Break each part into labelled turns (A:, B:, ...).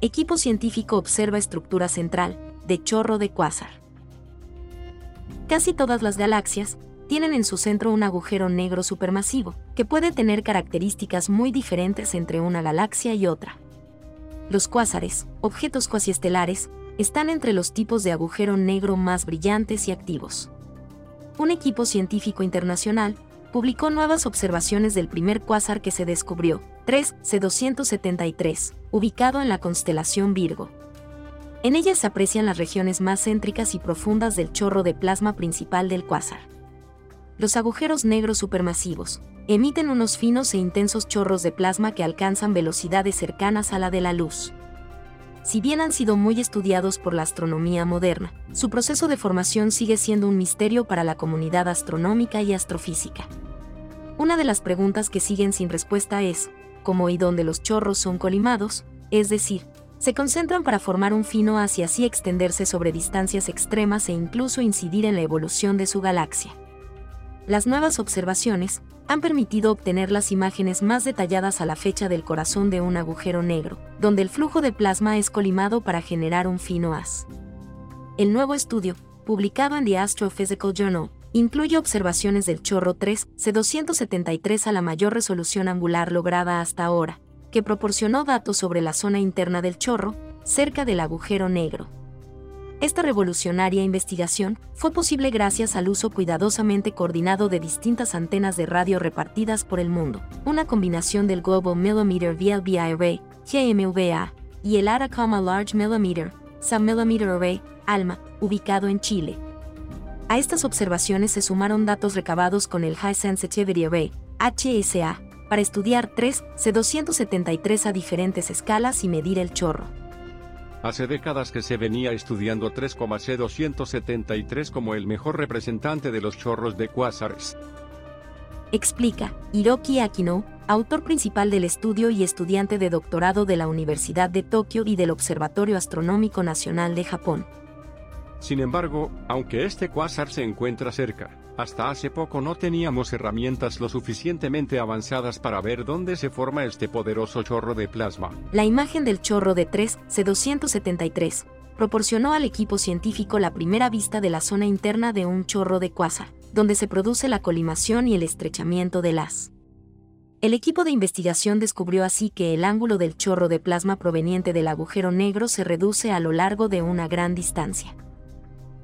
A: equipo científico observa estructura central, de chorro de cuásar. Casi todas las galaxias tienen en su centro un agujero negro supermasivo, que puede tener características muy diferentes entre una galaxia y otra. Los cuásares, objetos cuasiestelares, están entre los tipos de agujero negro más brillantes y activos. Un equipo científico internacional publicó nuevas observaciones del primer cuásar que se descubrió, 3C273, ubicado en la constelación Virgo. En ellas se aprecian las regiones más céntricas y profundas del chorro de plasma principal del cuásar. Los agujeros negros supermasivos, emiten unos finos e intensos chorros de plasma que alcanzan velocidades cercanas a la de la luz. Si bien han sido muy estudiados por la astronomía moderna, su proceso de formación sigue siendo un misterio para la comunidad astronómica y astrofísica. Una de las preguntas que siguen sin respuesta es, ¿cómo y dónde los chorros son colimados? Es decir, se concentran para formar un fino hacia así extenderse sobre distancias extremas e incluso incidir en la evolución de su galaxia. Las nuevas observaciones, han permitido obtener las imágenes más detalladas a la fecha del corazón de un agujero negro, donde el flujo de plasma es colimado para generar un fino haz. El nuevo estudio, publicado en The Astrophysical Journal, incluye observaciones del chorro 3 C273 a la mayor resolución angular lograda hasta ahora, que proporcionó datos sobre la zona interna del chorro, cerca del agujero negro. Esta revolucionaria investigación fue posible gracias al uso cuidadosamente coordinado de distintas antenas de radio repartidas por el mundo, una combinación del Global Millimeter VLBI Array, GMVA, y el Atacama Large Millimeter, Sub-Millimeter Array, ALMA, ubicado en Chile. A estas observaciones se sumaron datos recabados con el High Sensitivity Array, HSA, para estudiar 3 C273 a diferentes escalas y medir el chorro.
B: Hace décadas que se venía estudiando 3,C273 como el mejor representante de los chorros de cuásares.
A: Explica Hiroki Akino, autor principal del estudio y estudiante de doctorado de la Universidad de Tokio y del Observatorio Astronómico Nacional de Japón.
B: Sin embargo, aunque este cuásar se encuentra cerca, hasta hace poco no teníamos herramientas lo suficientemente avanzadas para ver dónde se forma este poderoso chorro de plasma.
A: La imagen del chorro de 3 C273 proporcionó al equipo científico la primera vista de la zona interna de un chorro de cuásar, donde se produce la colimación y el estrechamiento del haz. El equipo de investigación descubrió así que el ángulo del chorro de plasma proveniente del agujero negro se reduce a lo largo de una gran distancia.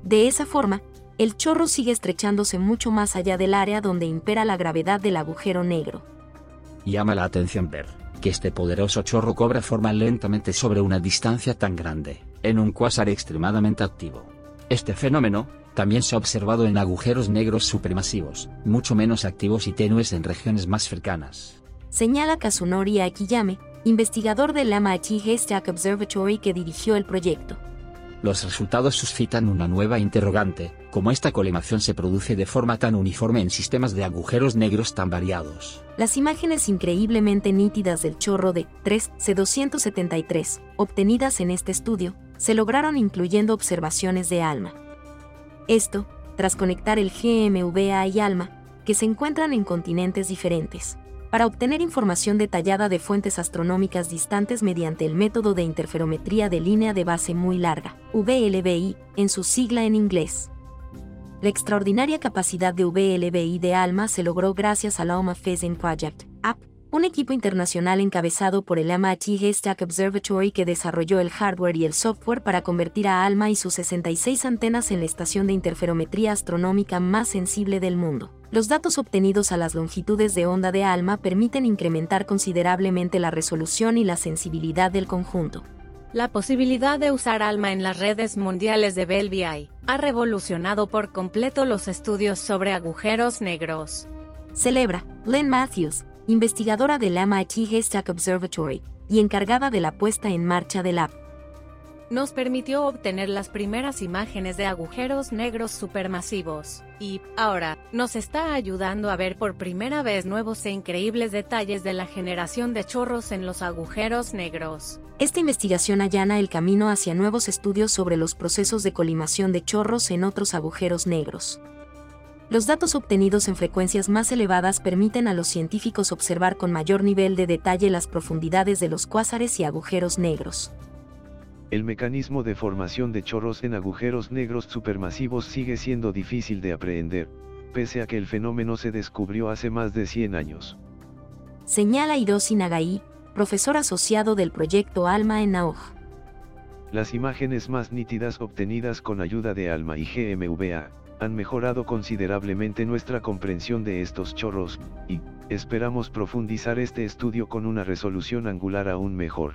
A: De esa forma, el chorro sigue estrechándose mucho más allá del área donde impera la gravedad del agujero negro.
C: Llama la atención ver que este poderoso chorro cobra forma lentamente sobre una distancia tan grande, en un cuásar extremadamente activo. Este fenómeno, también se ha observado en agujeros negros supermasivos, mucho menos activos y tenues en regiones más cercanas.
A: Señala Kazunori Akiyame, investigador del MIT Haystack Observatory que dirigió el proyecto
C: los resultados suscitan una nueva interrogante, ¿cómo esta colimación se produce de forma tan uniforme en sistemas de agujeros negros tan variados?
A: Las imágenes increíblemente nítidas del chorro de 3C273, obtenidas en este estudio, se lograron incluyendo observaciones de ALMA. Esto, tras conectar el GMVA y ALMA, que se encuentran en continentes diferentes para obtener información detallada de fuentes astronómicas distantes mediante el método de interferometría de línea de base muy larga, VLBI, en su sigla en inglés. La extraordinaria capacidad de VLBI de ALMA se logró gracias al ALMA Phasing Project, AP, un equipo internacional encabezado por el MIT Haystack Observatory que desarrolló el hardware y el software para convertir a ALMA y sus 66 antenas en la estación de interferometría astronómica más sensible del mundo. Los datos obtenidos a las longitudes de onda de ALMA permiten incrementar considerablemente la resolución y la sensibilidad del conjunto.
D: La posibilidad de usar ALMA en las redes mundiales de Bell BI ha revolucionado por completo los estudios sobre agujeros negros.
A: Celebra Len Matthews, investigadora del MIT Haystack Observatory y encargada de la puesta en marcha del app.
D: Nos permitió obtener las primeras imágenes de agujeros negros supermasivos, y, ahora, nos está ayudando a ver por primera vez nuevos e increíbles detalles de la generación de chorros en los agujeros negros.
A: Esta investigación allana el camino hacia nuevos estudios sobre los procesos de colimación de chorros en otros agujeros negros. Los datos obtenidos en frecuencias más elevadas permiten a los científicos observar con mayor nivel de detalle las profundidades de los cuásares y agujeros negros.
E: el mecanismo de formación de chorros en agujeros negros supermasivos sigue siendo difícil de aprehender, pese a que el fenómeno se descubrió hace más de 100 años.
A: Señala Hiroshi Nagai, profesor asociado del proyecto ALMA en NAOG.
E: Las imágenes más nítidas obtenidas con ayuda de ALMA y GMVA, han mejorado considerablemente nuestra comprensión de estos chorros, y, esperamos profundizar este estudio con una resolución angular aún mejor.